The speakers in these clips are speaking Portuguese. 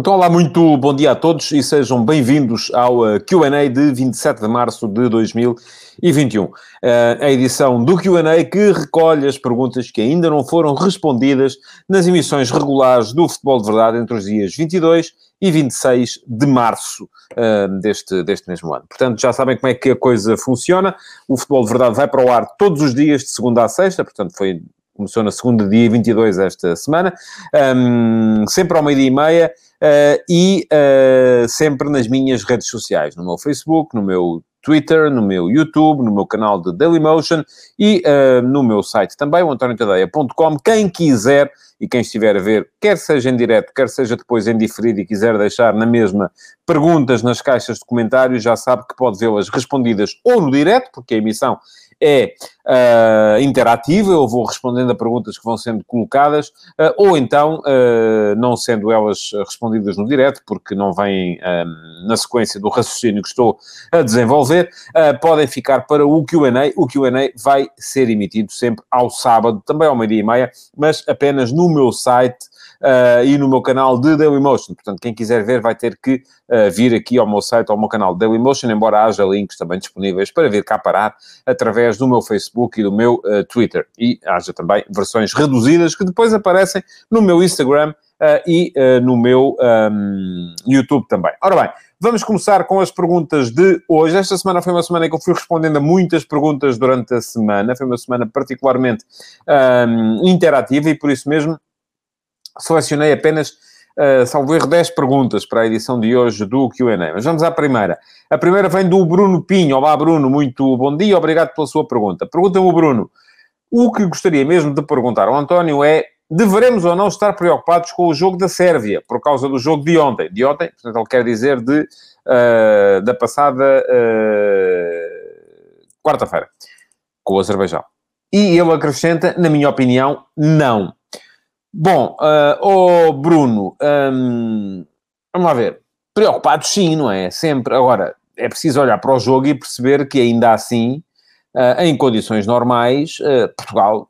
Então, olá, muito bom dia a todos e sejam bem-vindos ao uh, QA de 27 de março de 2021. Uh, a edição do QA que recolhe as perguntas que ainda não foram respondidas nas emissões regulares do Futebol de Verdade entre os dias 22 e 26 de março uh, deste, deste mesmo ano. Portanto, já sabem como é que a coisa funciona. O Futebol de Verdade vai para o ar todos os dias, de segunda a sexta, portanto, foi começou na segunda, dia 22 esta semana, um, sempre ao meio-dia e meia, uh, e uh, sempre nas minhas redes sociais, no meu Facebook, no meu Twitter, no meu YouTube, no meu canal de Dailymotion e uh, no meu site também, o antoniotadeia.com. Quem quiser e quem estiver a ver, quer seja em direto, quer seja depois em diferido e quiser deixar na mesma perguntas nas caixas de comentários, já sabe que pode vê-las respondidas ou no direto, porque a emissão é uh, interativa, eu vou respondendo a perguntas que vão sendo colocadas, uh, ou então, uh, não sendo elas respondidas no direto, porque não vêm na sequência do raciocínio que estou a desenvolver, podem ficar para o Q&A. O Q&A vai ser emitido sempre ao sábado, também ao meio-dia e meia, mas apenas no meu site, uh, e no meu canal de Dailymotion. Portanto, quem quiser ver vai ter que uh, vir aqui ao meu site, ao meu canal de Dailymotion, embora haja links também disponíveis para vir cá parar através do meu Facebook e do meu uh, Twitter. E haja também versões reduzidas que depois aparecem no meu Instagram e no meu um, YouTube também. Ora bem, Vamos começar com as perguntas de hoje. Esta semana foi uma semana em que eu fui respondendo a muitas perguntas durante a semana. Foi uma semana particularmente um, interativa e por isso mesmo selecionei apenas, uh, salvo erro, 10 perguntas para a edição de hoje do Q&A. Mas vamos à primeira. A primeira vem do Bruno Pinho. Olá, Bruno, muito bom dia, obrigado pela sua pergunta. Pergunta-me o Bruno, o que gostaria mesmo de perguntar ao António é deveremos ou não estar preocupados com o jogo da Sérvia, por causa do jogo de ontem. De ontem, portanto, ele quer dizer de, uh, da passada uh, quarta-feira, com o Azerbaijão. E ele acrescenta, na minha opinião, não. Bom, uh, oh Bruno, um, vamos lá ver. Preocupados sim, não é? Sempre. Agora, é preciso olhar para o jogo e perceber que ainda assim, uh, em condições normais, uh, Portugal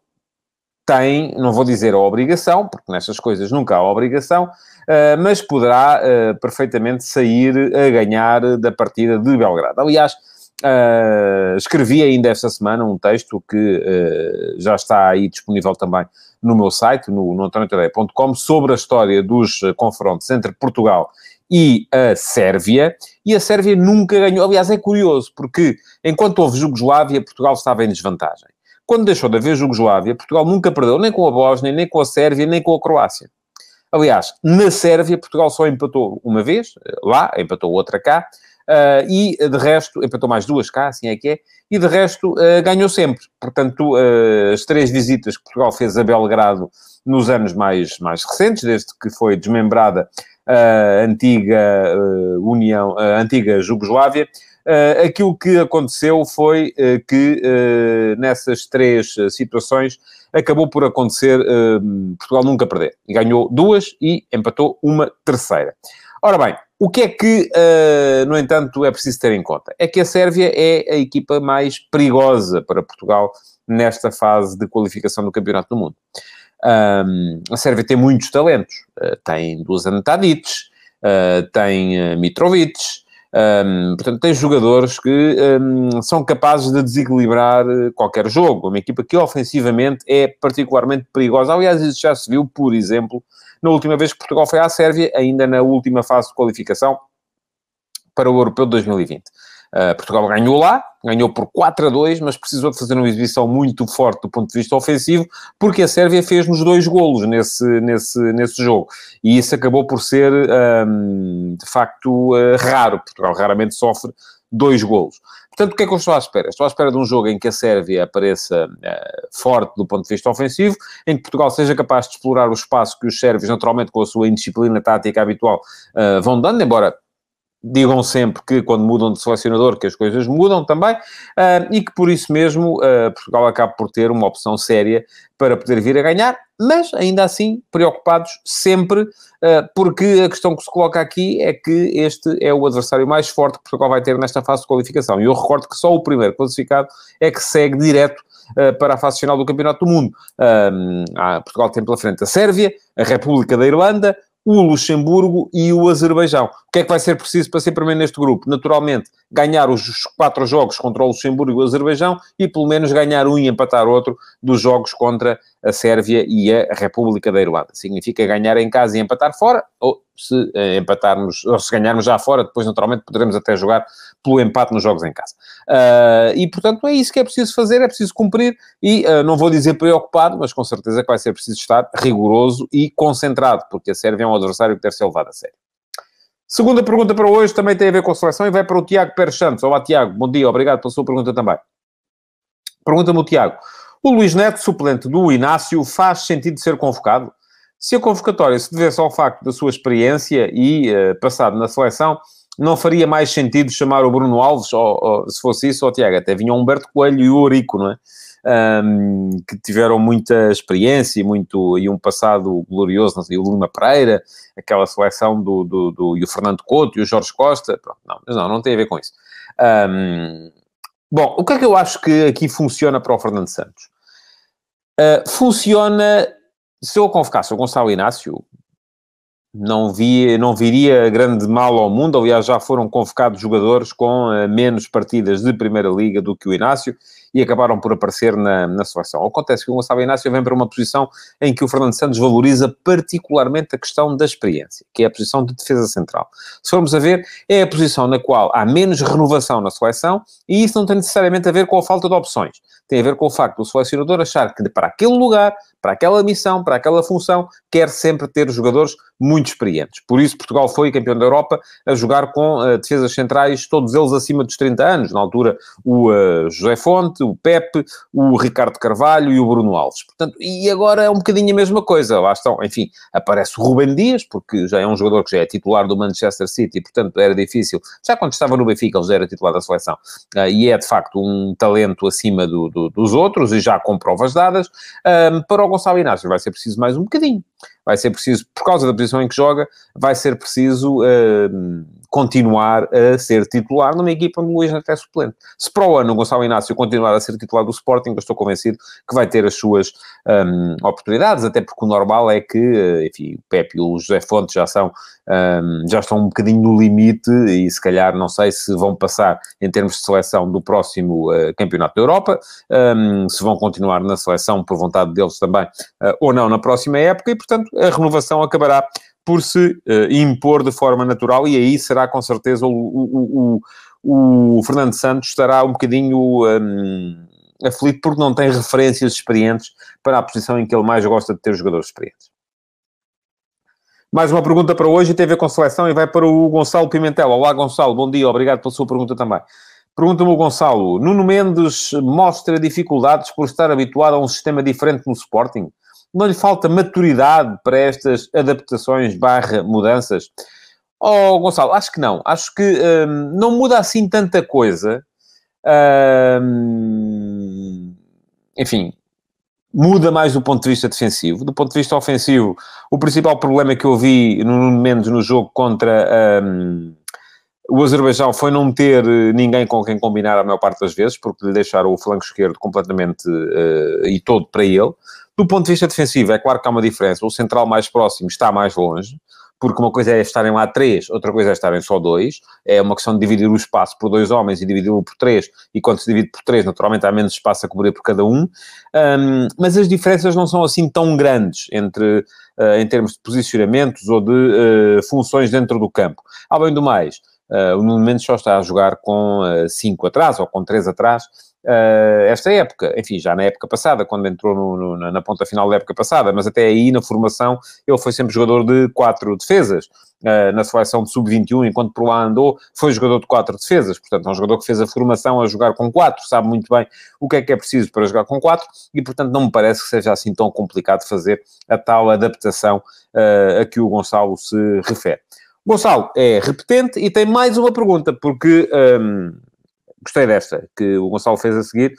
tem, não vou dizer a obrigação, porque nestas coisas nunca há obrigação, uh, mas poderá perfeitamente sair a ganhar da partida de Belgrado. Aliás, escrevi ainda esta semana um texto que já está aí disponível também no meu site, no, no sobre a história dos uh, confrontos entre Portugal e a Sérvia, e a Sérvia nunca ganhou. Aliás, é curioso, porque enquanto houve Jugoslávia, Portugal estava em desvantagem. Quando deixou de haver Jugoslávia, Portugal nunca perdeu nem com a Bósnia, nem com a Sérvia, nem com a Croácia. Aliás, na Sérvia, Portugal só empatou uma vez, lá, empatou outra cá, Uh, e de resto, empatou mais duas cá, assim é que é, e de resto uh, ganhou sempre. Portanto, uh, as três visitas que Portugal fez a Belgrado nos anos mais, mais recentes, desde que foi desmembrada a antiga União, a antiga Jugoslávia, aquilo que aconteceu foi que nessas três situações acabou por acontecer Portugal nunca perder. E ganhou duas e empatou uma terceira. Ora bem, o que é que, uh, no entanto, é preciso ter em conta? É que a Sérvia é a equipa mais perigosa para Portugal nesta fase de qualificação do Campeonato do Mundo. Um, a Sérvia tem muitos talentos. Uh, tem Dusan Tadic, uh, tem Mitrovic, um, portanto, tem jogadores que um, são capazes de desequilibrar qualquer jogo. Uma equipa que ofensivamente é particularmente perigosa. Aliás, isso já se viu, por exemplo, na última vez que Portugal foi à Sérvia, ainda na última fase de qualificação para o Europeu de 2020. Uh, Portugal ganhou lá, ganhou por 4 a 2, mas precisou de fazer uma exibição muito forte do ponto de vista ofensivo, porque a Sérvia fez-nos dois golos nesse, nesse, nesse jogo. E isso acabou por ser, um, de facto, uh, raro. Portugal raramente sofre dois golos. Portanto, o que é que eu estou à espera? Estou à espera de um jogo em que a Sérvia apareça uh, forte do ponto de vista ofensivo, em que Portugal seja capaz de explorar o espaço que os sérvios, naturalmente com a sua indisciplina tática habitual, uh, vão dando, embora digam sempre que quando mudam de selecionador que as coisas mudam também, uh, e que por isso mesmo uh, Portugal acaba por ter uma opção séria para poder vir a ganhar, mas ainda assim preocupados sempre, uh, porque a questão que se coloca aqui é que este é o adversário mais forte que Portugal vai ter nesta fase de qualificação. E eu recordo que só o primeiro classificado é que segue direto para a fase final do Campeonato do Mundo. Portugal tem pela frente a Sérvia, a República da Irlanda, o Luxemburgo e o Azerbaijão. O que é que vai ser preciso para ser primeiro neste grupo? Naturalmente, ganhar os quatro jogos contra o Luxemburgo e o Azerbaijão e pelo menos ganhar um e empatar outro dos jogos contra a Sérvia e a República da Irlanda. Significa ganhar em casa e empatar fora, ou se eh, empatarmos, ou se ganharmos já fora, depois naturalmente poderemos até jogar pelo empate nos jogos em casa. Uh, e portanto é isso que é preciso fazer, é preciso cumprir e uh, não vou dizer preocupado, mas com certeza que vai ser preciso estar rigoroso e concentrado, porque a Sérvia é um adversário que deve ser levado a sério. Segunda pergunta para hoje também tem a ver com a seleção e vai para o Tiago Pérez Santos. Olá Tiago, bom dia, obrigado pela sua pergunta também. Pergunta-me o Tiago. O Luís Neto, suplente do Inácio, faz sentido ser convocado? Se a convocatória se devesse ao facto da sua experiência e uh, passado na seleção, não faria mais sentido chamar o Bruno Alves, ou, ou se fosse isso, ou Tiago, até vinha o Humberto Coelho e o Orico, não é? Um, que tiveram muita experiência e, muito, e um passado glorioso, sei, o Lima Pereira, aquela seleção do, do, do, e o Fernando Couto e o Jorge Costa, pronto, não, mas não, não tem a ver com isso. Um, bom, o que é que eu acho que aqui funciona para o Fernando Santos? Uh, funciona, se eu convocasse o Gonçalo Inácio, não, via, não viria grande mal ao mundo. Aliás, já foram convocados jogadores com uh, menos partidas de Primeira Liga do que o Inácio e acabaram por aparecer na, na seleção. Acontece que o Gonçalo Inácio vem para uma posição em que o Fernando Santos valoriza particularmente a questão da experiência, que é a posição de defesa central. Se formos a ver, é a posição na qual há menos renovação na seleção e isso não tem necessariamente a ver com a falta de opções. Tem a ver com o facto do selecionador achar que para aquele lugar, para aquela missão, para aquela função, quer sempre ter jogadores muito experientes. Por isso, Portugal foi campeão da Europa a jogar com uh, defesas centrais, todos eles acima dos 30 anos. Na altura, o uh, José Fonte, o Pepe, o Ricardo Carvalho e o Bruno Alves. Portanto, e agora é um bocadinho a mesma coisa. Lá estão, enfim, aparece o Rubem Dias, porque já é um jogador que já é titular do Manchester City, e, portanto era difícil. Já quando estava no Benfica, ele já era titular da seleção. Uh, e é, de facto, um talento acima do, do, dos outros, e já com provas dadas. para o Gonçalo Inácio vai ser preciso mais um bocadinho vai ser preciso, por causa da posição em que joga, vai ser preciso uh, continuar a ser titular numa equipa onde o Luís Neto é suplente. Se para o ano o Gonçalo Inácio continuar a ser titular do Sporting, eu estou convencido que vai ter as suas um, oportunidades, até porque o normal é que, eh, enfim, o Pepe e o José Fontes já são, um, já estão um bocadinho no limite e se calhar não sei se vão passar em termos de seleção do próximo uh, Campeonato da Europa, um, se vão continuar na seleção por vontade deles também, uh, ou não na próxima época, e portanto a renovação acabará por se uh, impor de forma natural, e aí será com certeza o, o, o, o Fernando Santos estará um bocadinho um, aflito porque não tem referências experientes para a posição em que ele mais gosta de ter jogadores experientes. Mais uma pergunta para hoje, tem a ver com seleção e vai para o Gonçalo Pimentel. Olá, Gonçalo, bom dia, obrigado pela sua pergunta também. Pergunta-me o Gonçalo, Nuno Mendes mostra dificuldades por estar habituado a um sistema diferente no Sporting? Não lhe falta maturidade para estas adaptações barra mudanças? Oh, Gonçalo, acho que não. Acho que hum, não muda assim tanta coisa. Hum, enfim, muda mais do ponto de vista defensivo. Do ponto de vista ofensivo, o principal problema que eu vi, no menos no jogo contra um, o Azerbaijão foi não ter ninguém com quem combinar a maior parte das vezes, porque lhe deixaram o flanco esquerdo completamente uh, e todo para ele. Do ponto de vista defensivo, é claro que há uma diferença. O central mais próximo está mais longe, porque uma coisa é estarem lá três, outra coisa é estarem só dois. É uma questão de dividir o espaço por dois homens e dividi-lo por três. E quando se divide por três, naturalmente há menos espaço a cobrir por cada um. um mas as diferenças não são assim tão grandes entre, uh, em termos de posicionamentos ou de uh, funções dentro do campo. Além do mais, uh, o Nuno Mendes só está a jogar com cinco atrás ou com três atrás uh, esta época. Enfim, já na época passada, quando entrou no, no, na ponta final da época passada, mas até aí, na formação, ele foi sempre jogador de quatro defesas. Uh, na seleção de sub-21, enquanto por lá andou, foi jogador de quatro defesas. Portanto, é um jogador que fez a formação a jogar com quatro, sabe muito bem o que é que é preciso para jogar com quatro, e portanto não me parece que seja assim tão complicado fazer a tal adaptação uh, a que o Gonçalo se refere. Gonçalo é repetente e tem mais uma pergunta, porque um, gostei desta que o Gonçalo fez a seguir.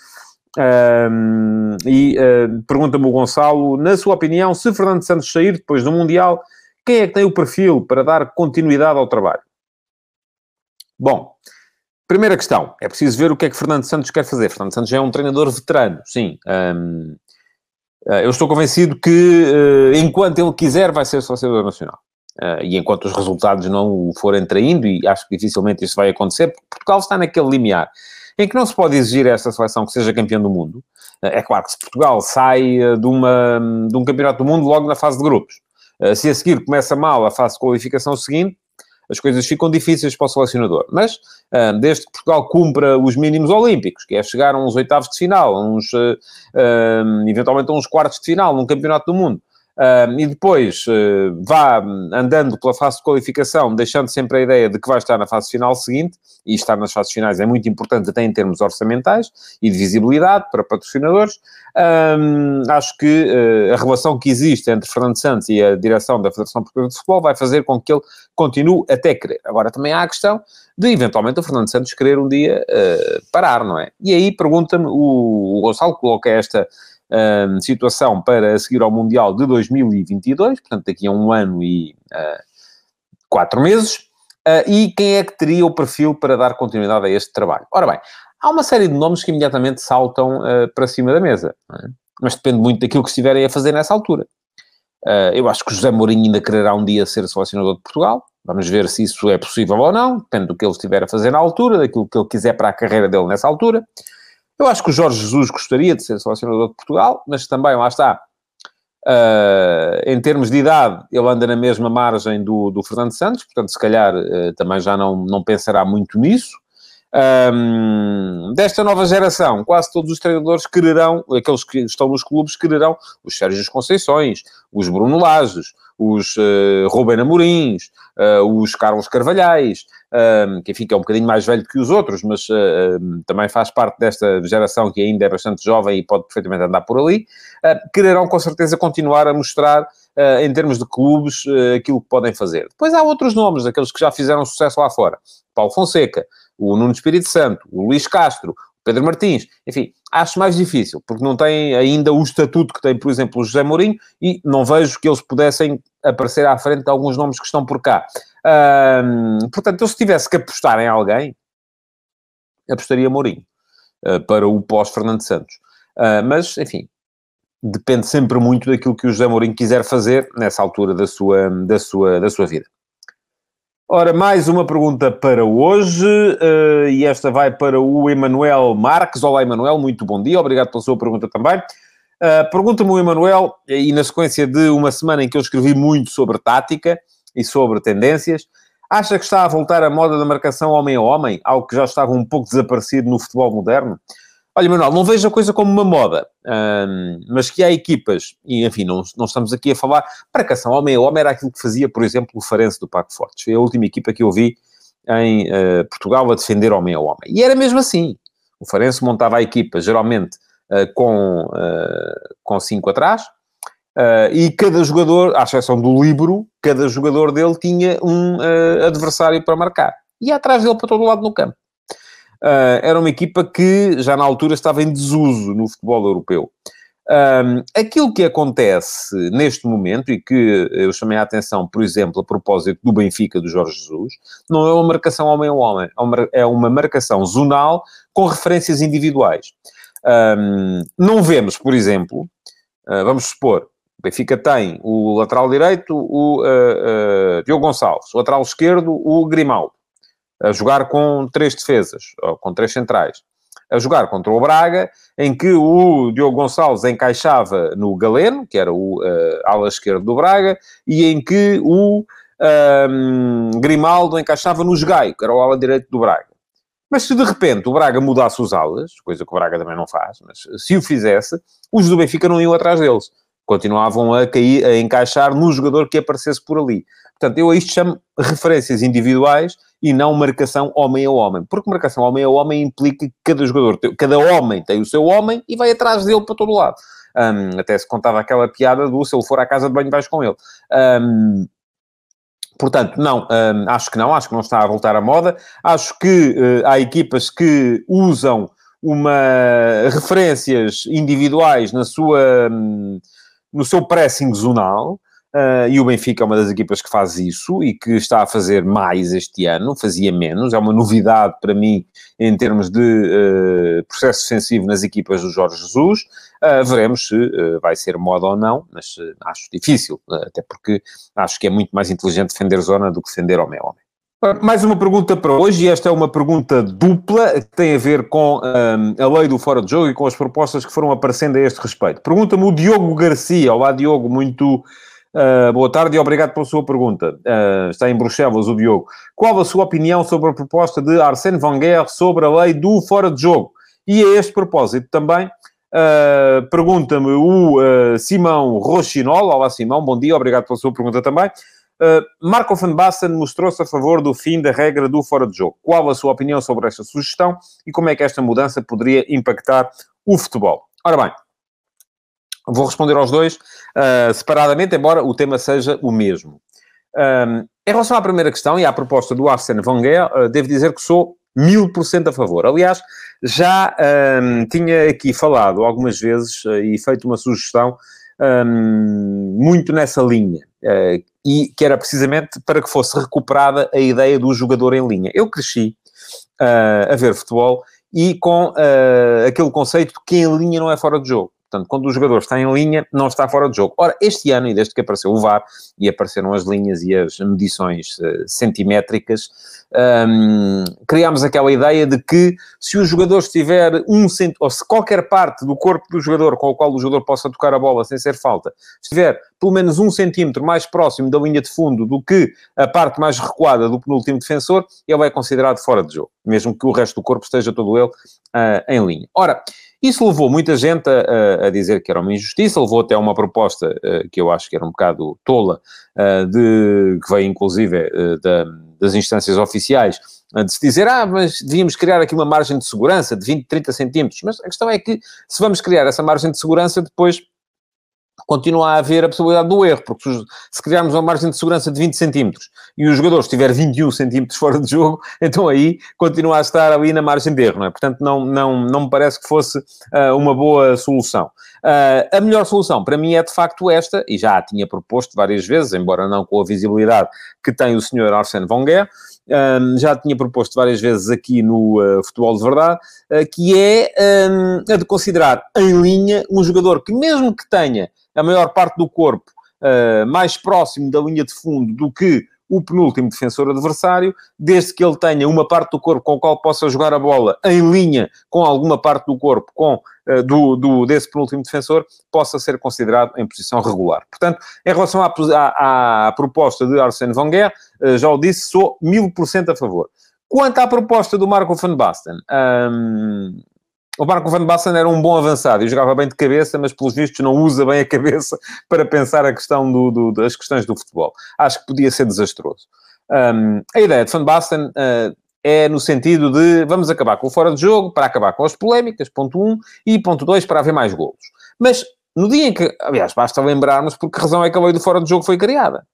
Um, e uh, pergunta-me o Gonçalo, na sua opinião, se Fernando Santos sair depois do Mundial, quem é que tem o perfil para dar continuidade ao trabalho? Bom, primeira questão, é preciso ver o que é que Fernando Santos quer fazer. Fernando Santos é um treinador veterano, sim. Um, eh, eu estou convencido que, uh, enquanto ele quiser, vai ser sócio nacional. Uh, e enquanto os resultados não o forem traindo, e acho que dificilmente isso vai acontecer, porque Portugal está naquele limiar em que não se pode exigir a esta seleção que seja campeã do mundo. É claro que se Portugal sai de, uma, de um campeonato do mundo logo na fase de grupos, se a seguir começa mal a fase de qualificação seguinte, as coisas ficam difíceis para o selecionador. Mas, desde que Portugal cumpra os mínimos olímpicos, que é chegar a uns oitavos de final, eventualmente a uns quartos de final num campeonato do mundo, Uh, e depois uh, vá andando pela fase de qualificação, deixando sempre a ideia de que vai estar na fase final seguinte, e estar nas fases finais é muito importante até em termos orçamentais e de visibilidade para patrocinadores. Acho que uh, a relação que existe entre Fernando Santos e a direção da Federação Portuguesa de Futebol vai fazer com que ele continue até querer. Agora também há a questão de, eventualmente, o Fernando Santos querer um dia parar, não é? E aí pergunta-me, o, o Gonçalo coloca esta um, situação para seguir ao Mundial de 2022, portanto, daqui a um ano e uh, quatro meses. Uh, e quem é que teria o perfil para dar continuidade a este trabalho? Ora bem, há uma série de nomes que imediatamente saltam uh, para cima da mesa, é? mas depende muito daquilo que estiverem a fazer nessa altura. Uh, eu acho que José Mourinho ainda quererá um dia ser selecionador de Portugal. Vamos ver se isso é possível ou não, depende do que ele estiver a fazer na altura, daquilo que ele quiser para a carreira dele nessa altura. Eu acho que o Jorge Jesus gostaria de ser selecionador de Portugal, mas também, lá está, uh, em termos de idade, ele anda na mesma margem do, do Fernando Santos, portanto, se calhar uh, também já não, não pensará muito nisso. Um, desta nova geração, quase todos os treinadores quererão, aqueles que estão nos clubes, quererão os Sérgio Conceições, os Bruno Lages, os uh, Rubén Amorins, uh, os Carlos Carvalhais, um, que enfim, que é um bocadinho mais velho que os outros, mas uh, também faz parte desta geração que ainda é bastante jovem e pode perfeitamente andar por ali, quererão com certeza continuar a mostrar, em termos de clubes, aquilo que podem fazer. Depois há outros nomes, aqueles que já fizeram sucesso lá fora. Paulo Fonseca, o Nuno Espírito Santo, o Luís Castro, Pedro Martins, enfim, acho mais difícil, porque não tem ainda o estatuto que tem, por exemplo, o José Mourinho, e não vejo que eles pudessem aparecer à frente alguns nomes que estão por cá. Um, portanto, eu se tivesse que apostar em alguém, apostaria Mourinho, uh, para o pós-Fernando Santos. Uh, mas, enfim, depende sempre muito daquilo que o José Mourinho quiser fazer nessa altura da sua, da sua, da sua vida. Ora, mais uma pergunta para hoje, uh, e esta vai para o Emanuel Marques. Olá, Emanuel, muito bom dia, obrigado pela sua pergunta também. Uh, Pergunta-me o Emanuel, e na sequência de uma semana em que eu escrevi muito sobre tática e sobre tendências, acha que está a voltar a moda da marcação homem a homem, algo que já estava um pouco desaparecido no futebol moderno? Olha, Manuel, não vejo a coisa como uma moda, mas que há equipas, e enfim, não, não estamos aqui a falar, marcação homem a homem era aquilo que fazia, por exemplo, o Farense do Paco Fortes. Foi a última equipa que eu vi em uh, Portugal a defender homem a homem. E era mesmo assim. O Farense montava a equipa, geralmente, com, uh, com cinco atrás, e cada jogador, à exceção do Libro, cada jogador dele tinha um adversário para marcar. E atrás dele para todo lado no campo. Era uma equipa que já na altura estava em desuso no futebol europeu. Um, aquilo que acontece neste momento, e que eu chamei a atenção, por exemplo, a propósito do Benfica do Jorge Jesus, não é uma marcação homem a homem, é uma é marcação zonal com referências individuais. Um, não vemos, por exemplo, uh, vamos supor, o Benfica tem o lateral direito, o uh, Diogo Gonçalves, o lateral esquerdo, o Grimaldo a jogar com três defesas, ou com três centrais, a jogar contra o Braga, em que o Diogo Gonçalves encaixava no Galeno, que era o uh, ala esquerdo do Braga, e em que o um, Grimaldo encaixava no Gaio, que era o ala direito do Braga. Mas se de repente o Braga mudasse os alas, coisa que o Braga também não faz, mas se o fizesse, os do Benfica não iam atrás deles. Continuavam a, cair, a encaixar no jogador que aparecesse por ali. Portanto, eu a isto chamo referências individuais e não marcação homem a homem. Porque marcação homem a homem implica que cada jogador, cada homem tem o seu homem e vai atrás dele para todo lado. Um, até se contava aquela piada do se ele for à casa de banho vais com ele. Um, Portanto, não, hum, acho que não, acho que não está a voltar à moda. Acho que uh, há equipas que usam uma referências individuais na sua, um, no seu pressing zonal. Uh, e o Benfica é uma das equipas que faz isso e que está a fazer mais este ano, fazia menos. É uma novidade para mim em termos de uh, processo defensivo nas equipas do Jorge Jesus. Uh, veremos se vai ser moda ou não, mas acho difícil, até porque acho que é muito mais inteligente defender zona do que defender homem a homem. Mais uma pergunta para hoje, e esta é uma pergunta dupla, que tem a ver com um, a lei do fora de jogo e com as propostas que foram aparecendo a este respeito. Pergunta-me o Diogo Garcia. Olá, Diogo, muito Uh, boa tarde e obrigado pela sua pergunta. Uh, está em Bruxelas o Diogo. Qual a sua opinião sobre a proposta de Arsène Wenger sobre a lei do fora de jogo? E a este propósito também, uh, pergunta-me o Simão Rochinol. Olá, Simão, bom dia, obrigado pela sua pergunta também. Marco van Basten mostrou-se a favor do fim da regra do fora de jogo. Qual a sua opinião sobre esta sugestão e como é que esta mudança poderia impactar o futebol? Ora bem, Vou responder aos dois uh, separadamente, embora o tema seja o mesmo. Um, em relação à primeira questão e à proposta do Arsene Wenger, uh, devo dizer que sou mil por cento a favor. Aliás, já um, tinha aqui falado algumas vezes uh, e feito uma sugestão um, muito nessa linha, uh, e que era precisamente para que fosse recuperada a ideia do jogador em linha. Eu cresci a ver futebol e com aquele conceito de que em linha não é fora de jogo. Portanto, quando o jogador está em linha, não está fora de jogo. Ora, este ano, e desde que apareceu o VAR, e apareceram as linhas e as medições uh, centimétricas, um, criámos aquela ideia de que se o jogador estiver um cent... ou se qualquer parte do corpo do jogador com o qual o jogador possa tocar a bola sem ser falta, estiver pelo menos um centímetro mais próximo da linha de fundo do que a parte mais recuada do penúltimo defensor, ele é considerado fora de jogo, mesmo que o resto do corpo esteja todo ele uh, em linha. Ora, isso levou muita gente a, a, dizer que era uma injustiça, levou até uma proposta uh, que eu acho que era um bocado tola, uh, de, que veio inclusive da, das instâncias oficiais, de se dizer, ah, mas devíamos criar aqui uma margem de segurança de 20, 30 centímetros. Mas a questão é que, se vamos criar essa margem de segurança, depois continua a haver a possibilidade do erro, porque se criarmos uma margem de segurança de 20 centímetros e o jogador estiver 21 centímetros fora de jogo, então aí continua a estar ali na margem de erro, não é? Portanto, não, não, não me parece que fosse uh, uma boa solução. Uh, a melhor solução para mim é de facto esta, e já a tinha proposto várias vezes, embora não com a visibilidade que tem o senhor Arsène Wenger, um, já tinha proposto várias vezes aqui no uh, Futebol de Verdade, uh, que é a de considerar em linha um jogador que, mesmo que tenha a maior parte do corpo uh, mais próximo da linha de fundo do que o penúltimo defensor adversário, desde que ele tenha uma parte do corpo com a qual possa jogar a bola em linha com alguma parte do corpo com, uh, do, do, desse penúltimo defensor, possa ser considerado em posição regular. Portanto, em relação à, à, à proposta de Arsène Wenger, uh, já o disse, sou mil por cento a favor. Quanto à proposta do Marco van Basten, um, o Marco Van Basten era um bom avançado e jogava bem de cabeça, mas pelos vistos não usa bem a cabeça para pensar a questão do, do, das questões do futebol. Acho que podia ser desastroso. Um, a ideia de Van Basten uh, é no sentido de vamos acabar com o fora de jogo para acabar com as polémicas, ponto 1, um, e ponto 2, para haver mais golos. Mas no dia em que, aliás, basta lembrarmos por que razão é que a lei do fora de jogo foi criada.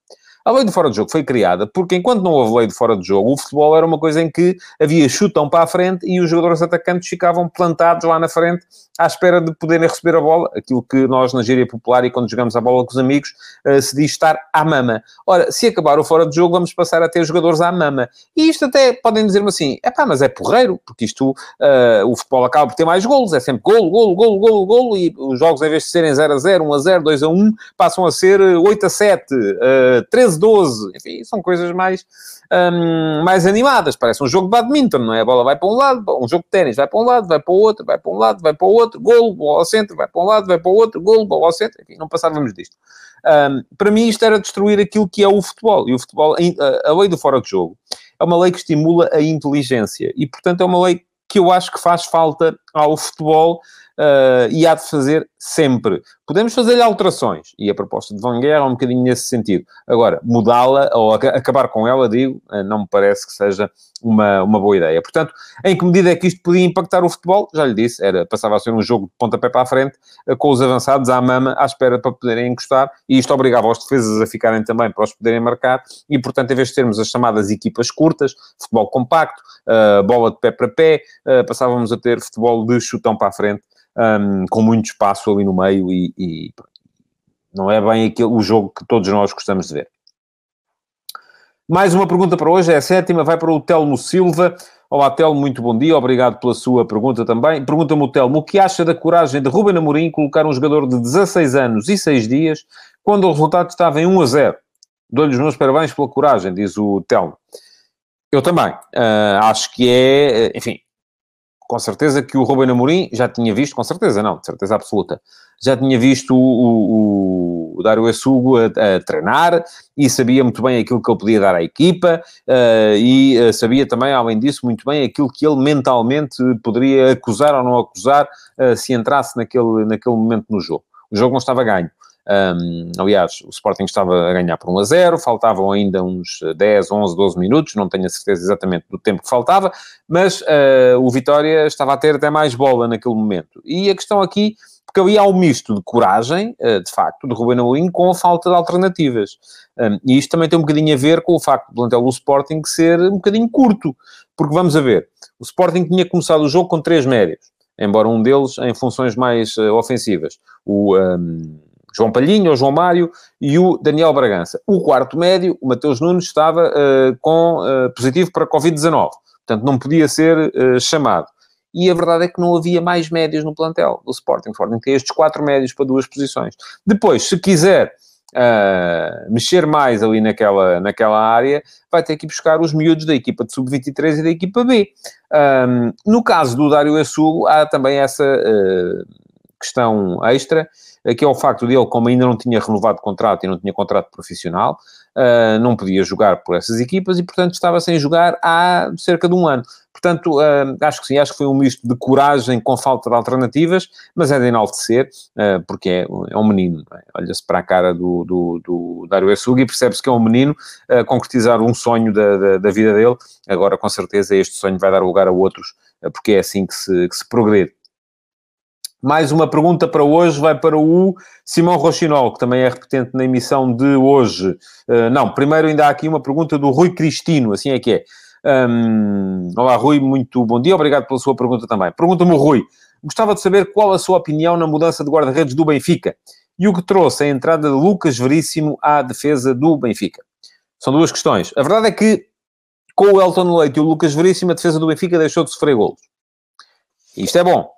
A lei do fora de jogo foi criada porque, enquanto não houve lei de fora de jogo, o futebol era uma coisa em que havia chutão para a frente e os jogadores atacantes ficavam plantados lá na frente à espera de poderem receber a bola, aquilo que nós na gíria popular e quando jogamos a bola com os amigos uh, se diz estar à mama. Ora, se acabar o fora de jogo, vamos passar a ter jogadores à mama. E isto até podem dizer-me assim, é pá, mas é porreiro, porque isto, uh, o futebol acaba por ter mais golos, é sempre golo, golo, golo, golo, golo, e os jogos em vez de serem 0 a 0, 1 a 0, 2 a 1, passam a ser 8 a 7, uh, 13 a 12, enfim, são coisas mais um, mais animadas. Parece um jogo de badminton, não é? A bola vai para um lado, um jogo de ténis vai para um lado, vai para o outro, vai para um lado, vai para o outro, golo, bola ao centro, vai para um lado, vai para o outro, golo, bola ao centro. Enfim, não passávamos disto. Um, para mim, isto era destruir aquilo que é o futebol. E o futebol, a lei do fora de jogo, é uma lei que estimula a inteligência. E, portanto, é uma lei que eu acho que faz falta ao futebol uh, e há de fazer sempre. Podemos fazer-lhe alterações, e a proposta de Van é um bocadinho nesse sentido. Agora, mudá-la ou acabar com ela, digo, uh, não me parece que seja uma, uma boa ideia. Portanto, em que medida é que isto podia impactar o futebol? Já lhe disse, era, passava a ser um jogo de pontapé para a frente, uh, com os avançados à mama, à espera para poderem encostar, e isto obrigava os defesas a ficarem também para os poderem marcar, e portanto, em vez de termos as chamadas equipas curtas, futebol compacto, bola de pé para pé, passávamos a ter futebol de chutão para a frente, um, com muito espaço ali no meio e, e não é bem aquele, o jogo que todos nós gostamos de ver. Mais uma pergunta para hoje, é a sétima, vai para o Telmo Silva. Olá, Telmo, muito bom dia, obrigado pela sua pergunta também. Pergunta-me o Telmo, o que acha da coragem de Ruben Amorim colocar um jogador de 16 anos e 6 dias, quando o resultado estava em 1 a 0? Dou-lhe os meus parabéns pela coragem, diz o Telmo. Eu também. Uh, acho que é, enfim, com certeza que o Ruben Amorim já tinha visto, com certeza não, de certeza absoluta, já tinha visto o, o, o Dário a, a, treinar e sabia muito bem aquilo que ele podia dar à equipa uh, e uh, sabia também, além disso, muito bem aquilo que ele mentalmente poderia acusar ou não acusar uh, se entrasse naquele, naquele momento no jogo. O jogo não estava ganho. Um, aliás, o Sporting estava a ganhar por 1 a 0, faltavam ainda uns 10, 11, 12 minutos, não tenho a certeza exatamente do tempo que faltava, mas uh, o Vitória estava a ter até mais bola naquele momento. E a questão aqui, porque havia um misto de coragem, uh, de facto, de Ruben Amorim, com a falta de alternativas. E isto também tem um bocadinho a ver com o facto do plantel do Sporting ser um bocadinho curto, porque vamos a ver, o Sporting tinha começado o jogo com três médios, embora um deles em funções mais uh, ofensivas. O... Um, João Palhinho, o João Mário e o Daniel Bragança. O quarto médio, o Mateus Nunes, estava uh, com uh, positivo para Covid-19. Portanto, não podia ser uh, chamado. E a verdade é que não havia mais médios no plantel do Sporting. O Sporting tem estes quatro médios para duas posições. Depois, se quiser mexer mais ali naquela, naquela área, vai ter que buscar os miúdos da equipa de sub-23 e da equipa B. Um, no caso do Dário Assugo, há também essa questão extra, que é o facto de ele, como ainda não tinha renovado contrato e não tinha contrato profissional, uh, não podia jogar por essas equipas e, portanto, estava sem jogar há cerca de um ano. Portanto, uh, acho que sim, acho que foi um misto de coragem com falta de alternativas, mas é de enaltecer, uh, porque é, é, um menino. É? Olha-se para a cara do, do, do Dário Essuga e percebe-se que é um menino a concretizar um sonho da, da, da, vida dele. Agora, com certeza, este sonho vai dar lugar a outros, porque é assim que se, que se progrede. Mais uma pergunta para hoje vai para o Simão Rochinol, que também é repetente na emissão de hoje. Uh, não, primeiro ainda há aqui uma pergunta do Rui Cristino, assim é que é. Um, olá, Rui, muito bom dia, obrigado pela sua pergunta também. Pergunta-me Rui, gostava de saber qual a sua opinião na mudança de guarda-redes do Benfica e o que trouxe a entrada de Lucas Veríssimo à defesa do Benfica. São duas questões. A verdade é que com o Elton Leite e o Lucas Veríssimo, a defesa do Benfica deixou de sofrer golos. Isto é bom.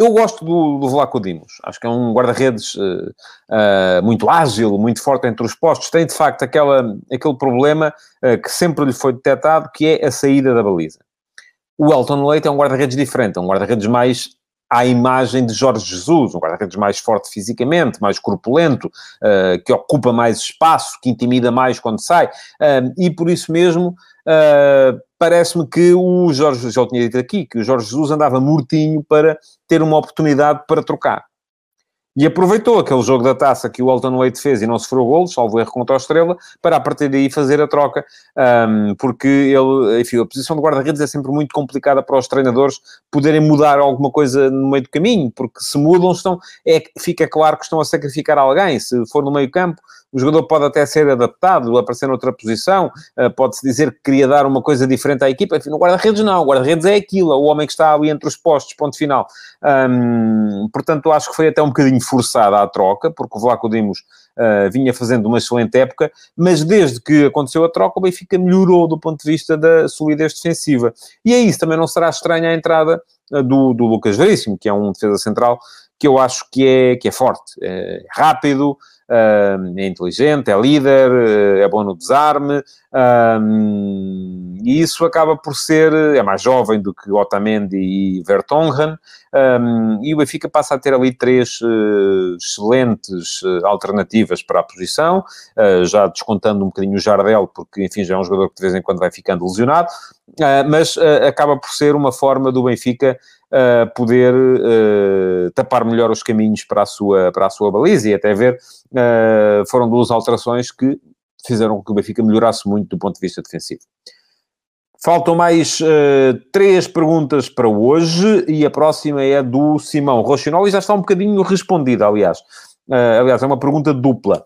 Eu gosto do, do Vlaco Dimos. Acho que é um guarda-redes uh, uh, muito ágil, muito forte entre os postos. Tem, de facto, aquela, aquele problema uh, que sempre lhe foi detectado, que é a saída da baliza. O Elton Leite é um guarda-redes diferente. É um guarda-redes mais à imagem de Jorge Jesus, um guarda-redes mais forte fisicamente, mais corpulento, uh, que ocupa mais espaço, que intimida mais quando sai, uh, e por isso mesmo uh, parece-me que o Jorge, já o tinha dito aqui, que o Jorge Jesus andava mortinho para ter uma oportunidade para trocar. E aproveitou aquele jogo da taça que o Elton Leite fez e não sofreu golos, salvo erro contra a Estrela, para a partir daí fazer a troca, um, porque ele, enfim, a posição de guarda-redes é sempre muito complicada para os treinadores poderem mudar alguma coisa no meio do caminho, porque se mudam, estão, é, fica claro que estão a sacrificar alguém. Se for no meio campo, o jogador pode até ser adaptado, aparecer noutra posição, uh, pode-se dizer que queria dar uma coisa diferente à equipa. Enfim, no guarda-redes não, o guarda-redes é aquilo, é o homem que está ali entre os postos, ponto final. Portanto, acho que foi até um bocadinho forçada a troca, porque o Vlaco Dimos uh, vinha fazendo uma excelente época, mas desde que aconteceu a troca, o Benfica melhorou do ponto de vista da solidez defensiva. E é isso, também não será estranha a entrada uh, do, do Lucas Veríssimo, que é um defesa central que eu acho que é, que é forte, é rápido, é inteligente, é líder, é bom no desarme, e isso acaba por ser, é mais jovem do que Otamendi e Vertonghen, e o Benfica passa a ter ali três eh, excelentes eh, alternativas para a posição, eh, já descontando um bocadinho o Jardel, porque, enfim, já é um jogador que de vez em quando vai ficando lesionado, mas acaba por ser uma forma do Benfica uh, poder uh, tapar melhor os caminhos para a sua, para a sua baliza e até ver, uh, foram duas alterações que fizeram com que o Benfica melhorasse muito do ponto de vista defensivo. Faltam mais uh, três perguntas para hoje e a próxima é do Simão Rochinol e já está um bocadinho respondida, aliás. Aliás, é uma pergunta dupla.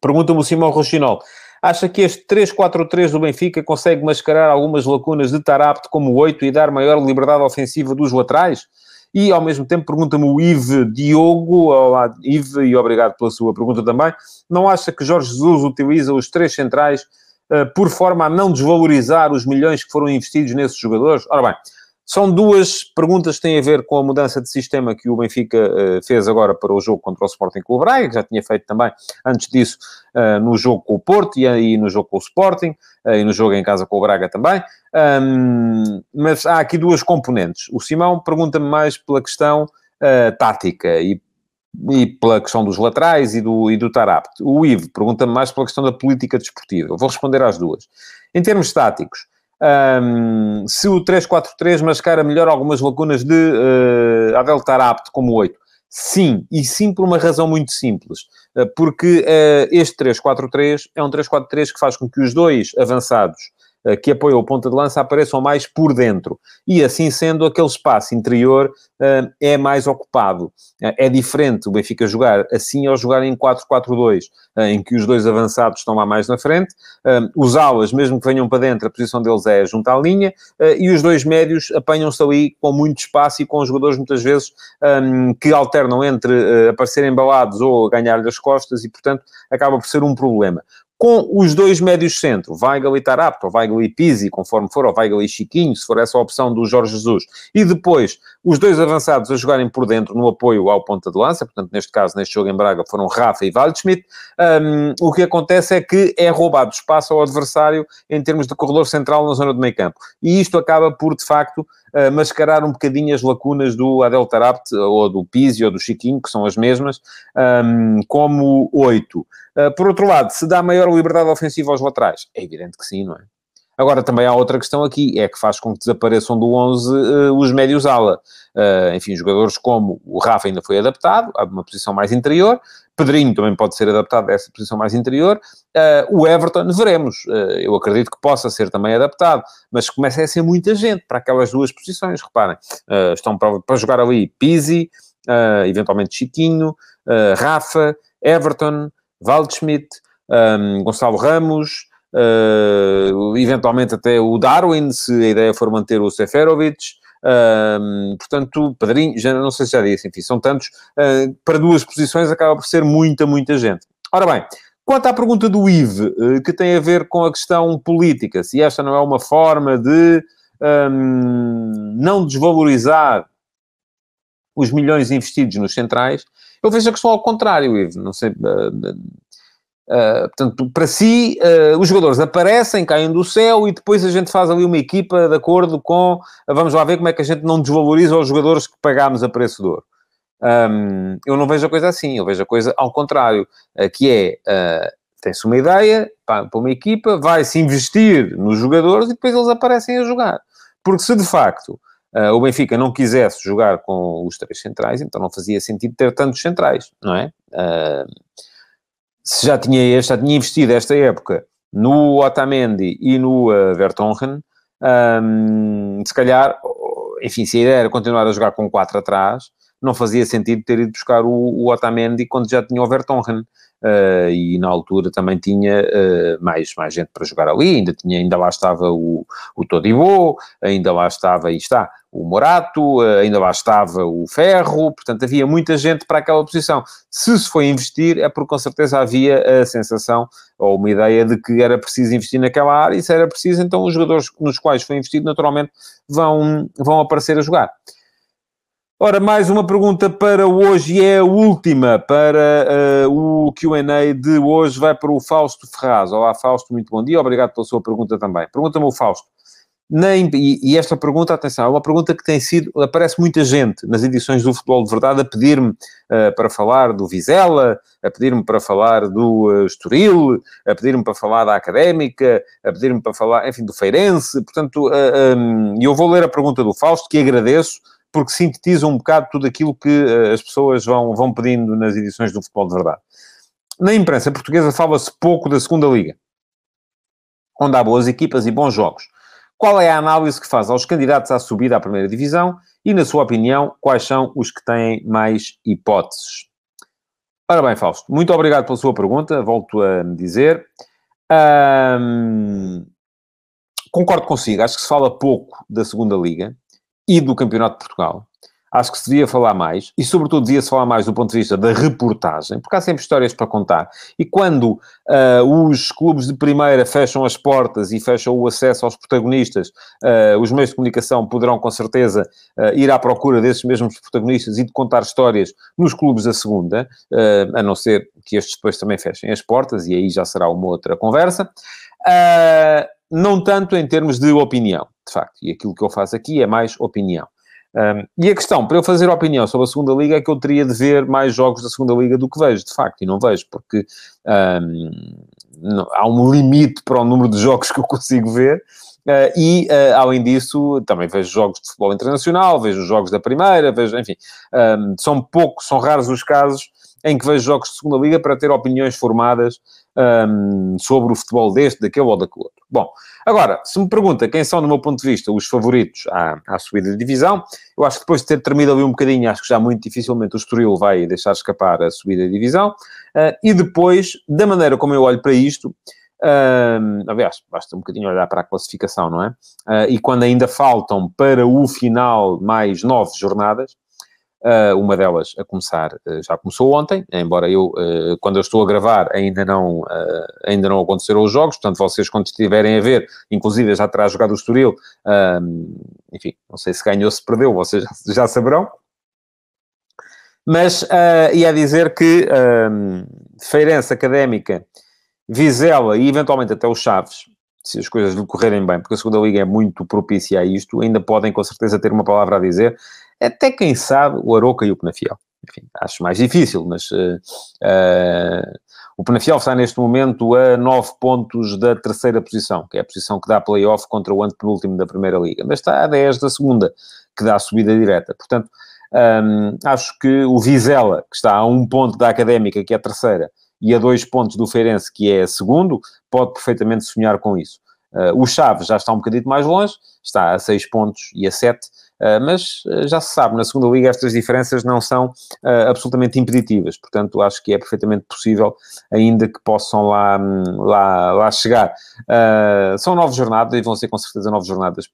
Pergunta-me o Simão Rochinol. Acha que este 3-4-3 do Benfica consegue mascarar algumas lacunas de estar apto como 8 e dar maior liberdade ofensiva dos laterais? E, ao mesmo tempo, pergunta-me o Ive Diogo, olá Ive, e obrigado pela sua pergunta também, não acha que Jorge Jesus utiliza os três centrais uh, por forma a não desvalorizar os milhões que foram investidos nesses jogadores? Ora bem, são duas perguntas que têm a ver com a mudança de sistema que o Benfica uh, fez agora para o jogo contra o Sporting o Braga, que já tinha feito também antes disso uh, no jogo com o Porto e aí no jogo com o Sporting uh, e no jogo em casa com o Braga também. Um, mas há aqui duas componentes. O Simão pergunta-me mais pela questão tática e e pela questão dos laterais e do, e do Tarapte. O Ivo pergunta-me mais pela questão da política desportiva. Eu vou responder às duas. Em termos táticos, um, se o 3-4-3 mascara melhor algumas lacunas de uh, Adel Tarapte como 8. Sim, e sim por uma razão muito simples. Uh, porque uh, este 3-4-3 é um 3-4-3 que faz com que os dois avançados eh, que apoiam o ponta de lança apareçam mais por dentro. E assim sendo, aquele espaço interior uh, é mais ocupado. Uh, é diferente o Benfica jogar assim ao jogar em 4-4-2, uh, em que os dois avançados estão lá mais na frente, os alas, mesmo que venham para dentro, a posição deles é junto à linha, e os dois médios apanham-se ali com muito espaço e com jogadores muitas vezes um, que alternam entre aparecerem embalados ou ganhar-lhe as costas e, portanto, acaba por ser um problema com os dois médios centro, Weigl e Tarapto, ou Weigl e Pizzi, conforme for, ou Weigl e Chiquinho, se for essa a opção do Jorge Jesus, e depois os dois avançados a jogarem por dentro no apoio ao ponta de lança, portanto, neste caso, neste jogo em Braga, foram Rafa e Waldschmidt, um, o que acontece é que é roubado espaço ao adversário em termos de corredor central na zona do meio campo. E isto acaba por, de facto, mascarar um bocadinho as lacunas do Adel Tarapt, ou do Pizzi, ou do Chiquinho, que são as mesmas, um, como oito. Uh, por outro lado, se dá maior liberdade ofensiva aos laterais? É evidente que sim, não é? Agora, também há outra questão aqui, é que faz com que desapareçam do 11 uh, os médios-ala. Uh, enfim, jogadores como o Rafa ainda foi adaptado, a uma posição mais interior, Pedrinho também pode ser adaptado a essa posição mais interior, uh, o Everton, veremos, eu acredito que possa ser também adaptado, mas começa a ser muita gente para aquelas duas posições, reparem, estão para, para, jogar ali Pizzi, eventualmente Chiquinho, Rafa, Everton, Waldschmidt, um, Gonçalo Ramos, uh, eventualmente até o Darwin, se a ideia for manter o Seferovic. Um, portanto, Padrinho, já não sei se já disse, enfim, são tantos. Uh, para duas posições acaba por ser muita, muita gente. Ora bem, quanto à pergunta do IVE, uh, que tem a ver com a questão política, se esta não é uma forma de um, não desvalorizar os milhões investidos nos centrais, eu vejo a questão ao contrário, Ivo. Não sei. Uh, uh, portanto, para si, uh, os jogadores aparecem, caem do céu e depois a gente faz ali uma equipa de acordo com. vamos lá ver como é que a gente não desvaloriza os jogadores que pagámos a preço de ouro. Um, eu não vejo a coisa assim, eu vejo a coisa ao contrário, que é. tem-se uma ideia para, uma equipa, vai-se investir nos jogadores e depois eles aparecem a jogar. Porque se de facto uh, o Benfica não quisesse jogar com os três centrais, então não fazia sentido ter tantos centrais, não é? Uh, se já tinha, já tinha investido esta época no Otamendi e no uh, Vertonghen, um, se calhar, enfim, se a ideia era continuar a jogar com quatro atrás, não fazia sentido ter ido buscar o, o Otamendi quando já tinha o Vertonghen. Uh, e na altura também tinha uh, mais, mais gente para jogar ali, ainda, tinha, ainda lá estava o, o Todibo, ainda lá estava, está, o Morato, uh, ainda lá estava o Ferro, portanto havia muita gente para aquela posição. Se se foi investir é porque com certeza havia a sensação ou uma ideia de que era preciso investir naquela área, e se era preciso, então os jogadores nos quais foi investido naturalmente vão, vão aparecer a jogar. Ora, mais uma pergunta para hoje e é a última para uh, o QA de hoje. Vai para o Fausto Ferraz. Olá, Fausto, muito bom dia. Obrigado pela sua pergunta também. Pergunta-me o Fausto. nem, e, e, esta pergunta, atenção, é uma pergunta que tem sido, aparece muita gente nas edições do Futebol de Verdade a pedir-me uh, para falar do Vizela, a pedir-me para falar do uh, Estoril, a pedir-me para falar da Académica, a pedir-me para falar, enfim, do Feirense, portanto, uh, um, eu vou ler a pergunta do Fausto, que agradeço, porque sintetiza um bocado tudo aquilo que uh, as pessoas vão, vão pedindo nas edições do Futebol de Verdade. Na imprensa portuguesa fala-se pouco da segunda liga, onde há boas equipas e bons jogos. Qual é a análise que faz aos candidatos à subida à primeira divisão e, na sua opinião, quais são os que têm mais hipóteses? Ora bem, Fausto, muito obrigado pela sua pergunta, volto a dizer. concordo consigo, acho que se fala pouco da segunda liga e do Campeonato de Portugal. Acho que se devia falar mais, e sobretudo devia-se falar mais do ponto de vista da reportagem, porque há sempre histórias para contar. E quando uh, os clubes de primeira fecham as portas e fecham o acesso aos protagonistas, uh, os meios de comunicação poderão com certeza uh, ir à procura desses mesmos protagonistas e de contar histórias nos clubes da segunda, a não ser que estes depois também fechem as portas, e aí já será uma outra conversa. não tanto em termos de opinião, de facto, e aquilo que eu faço aqui é mais opinião. Um, e a questão, para eu fazer opinião sobre a segunda liga, é que eu teria de ver mais jogos da segunda liga do que vejo, de facto, e não vejo, porque um, não, há um limite para o número de jogos que eu consigo ver. Uh, e, uh, além disso, também vejo jogos de futebol internacional, vejo jogos da primeira, vejo, enfim, um, são poucos, são raros os casos em que vejo jogos de segunda liga para ter opiniões formadas um, sobre o futebol deste, daquele ou daquele outro. Bom, agora, se me pergunta quem são, do meu ponto de vista, os favoritos à, à subida de divisão, eu acho que depois de ter terminado ali um bocadinho, acho que já muito dificilmente o Estoril vai deixar escapar a subida de divisão. Uh, e depois, da maneira como eu olho para isto, Uh, aliás, basta um bocadinho olhar para a classificação, não é? Uh, e quando ainda faltam para o final mais nove jornadas, uma delas a começar, uh, já começou ontem, embora eu, uh, quando eu estou a gravar, ainda não, ainda não aconteceram os jogos, portanto, vocês, quando estiverem a ver, inclusive já terá jogado o Estoril, enfim, não sei se ganhou ou se perdeu, vocês já, saberão. Mas ia dizer que Feirense Académica, Vizela e eventualmente até os Chaves, se as coisas lhe correrem bem, porque a segunda liga é muito propícia a isto, ainda podem com certeza ter uma palavra a dizer até quem sabe o Aroca e o Penafiel. Enfim, acho mais difícil, mas uh, uh, o Penafiel está neste momento a 9 pontos da terceira posição, que é a posição que dá play-off contra o antepenúltimo da Primeira Liga, mas está a 10 da segunda, que dá a subida direta. Portanto, um, acho que o Vizela, que está a um ponto da Académica, que é a terceira, e a dois pontos do Feirense, que é segundo, pode perfeitamente sonhar com isso. Uh, o Chaves já está um bocadinho mais longe, está a 6 pontos e a 7, uh, mas uh, já se sabe, na segunda liga estas diferenças não são absolutamente impeditivas, portanto acho que é perfeitamente possível ainda que possam lá, hum, lá, lá chegar. são nove jornadas e vão ser com certeza nove jornadas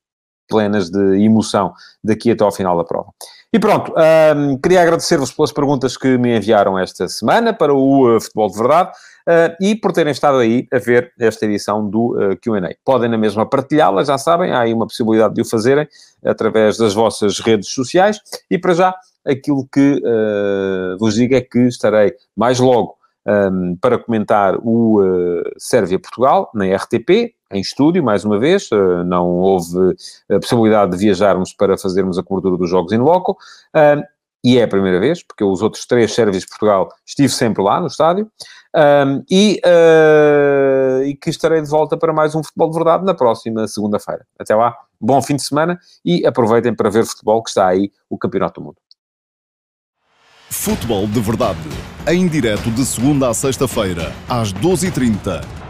plenas de emoção daqui até ao final da prova. E pronto, um, queria agradecer-vos pelas perguntas que me enviaram esta semana para o uh, Futebol de Verdade uh, e por terem estado aí a ver esta edição do uh, QA. Podem na mesma partilhá-la, já sabem, há aí uma possibilidade de o fazerem através das vossas redes sociais e para já aquilo que vos digo é que estarei mais logo um, para comentar o Sérvia-Portugal na RTP, em estúdio, mais uma vez, uh, não houve a possibilidade de viajarmos para fazermos a cobertura dos jogos in loco, uh, e é a primeira vez, porque os outros três Sérvias Portugal estive sempre lá no estádio, e, e que estarei de volta para mais um Futebol de Verdade na próxima segunda-feira. Até lá, bom fim de semana e aproveitem para ver futebol que está aí, o Campeonato do Mundo. Futebol de Verdade, em direto de segunda a sexta-feira, às 12h30